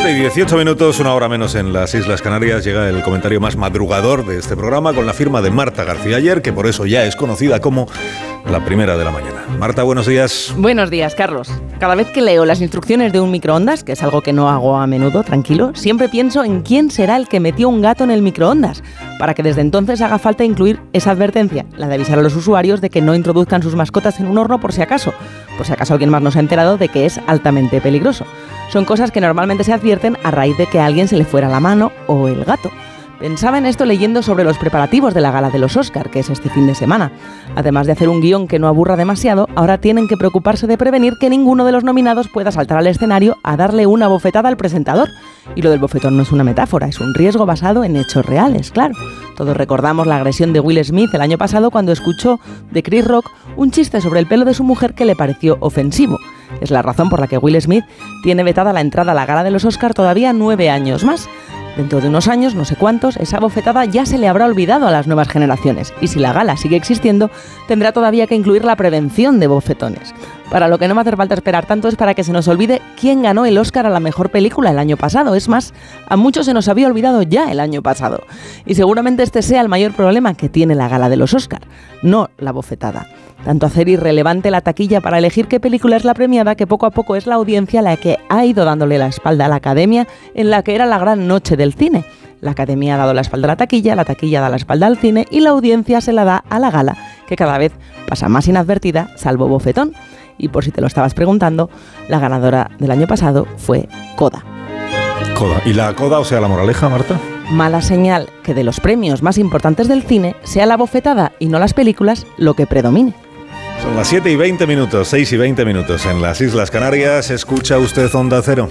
7 y 18 minutos, una hora menos en las Islas Canarias, llega el comentario más madrugador de este programa con la firma de Marta García Ayer, que por eso ya es conocida como la primera de la mañana. Marta, buenos días. Buenos días, Carlos. Cada vez que leo las instrucciones de un microondas, que es algo que no hago a menudo, tranquilo, siempre pienso en quién será el que metió un gato en el microondas, para que desde entonces haga falta incluir esa advertencia, la de avisar a los usuarios de que no introduzcan sus mascotas en un horno por si acaso, por si acaso alguien más nos ha enterado de que es altamente peligroso. Son cosas que normalmente se advierten a raíz de que alguien se le fuera la mano o el gato. Pensaba en esto leyendo sobre los preparativos de la gala de los Oscar, que es este fin de semana. Además de hacer un guion que no aburra demasiado, ahora tienen que preocuparse de prevenir que ninguno de los nominados pueda saltar al escenario a darle una bofetada al presentador. Y lo del bofetón no es una metáfora, es un riesgo basado en hechos reales, claro. Todos recordamos la agresión de Will Smith el año pasado cuando escuchó de Chris Rock un chiste sobre el pelo de su mujer que le pareció ofensivo. Es la razón por la que Will Smith tiene vetada la entrada a la gala de los Oscar todavía nueve años más. Dentro de unos años, no sé cuántos, esa bofetada ya se le habrá olvidado a las nuevas generaciones. Y si la gala sigue existiendo, tendrá todavía que incluir la prevención de bofetones. Para lo que no me hace falta esperar tanto es para que se nos olvide quién ganó el Oscar a la mejor película el año pasado. Es más, a muchos se nos había olvidado ya el año pasado. Y seguramente este sea el mayor problema que tiene la gala de los Oscar, no la bofetada. Tanto hacer irrelevante la taquilla para elegir qué película es la premiada que poco a poco es la audiencia la que ha ido dándole la espalda a la academia en la que era la gran noche del cine. La academia ha dado la espalda a la taquilla, la taquilla da la espalda al cine y la audiencia se la da a la gala, que cada vez pasa más inadvertida, salvo bofetón. Y por si te lo estabas preguntando, la ganadora del año pasado fue Coda. Coda. ¿Y la coda, o sea, la moraleja, Marta? Mala señal que de los premios más importantes del cine sea la bofetada y no las películas lo que predomine. Son las 7 y 20 minutos, 6 y 20 minutos en las Islas Canarias. Escucha usted Onda Cero.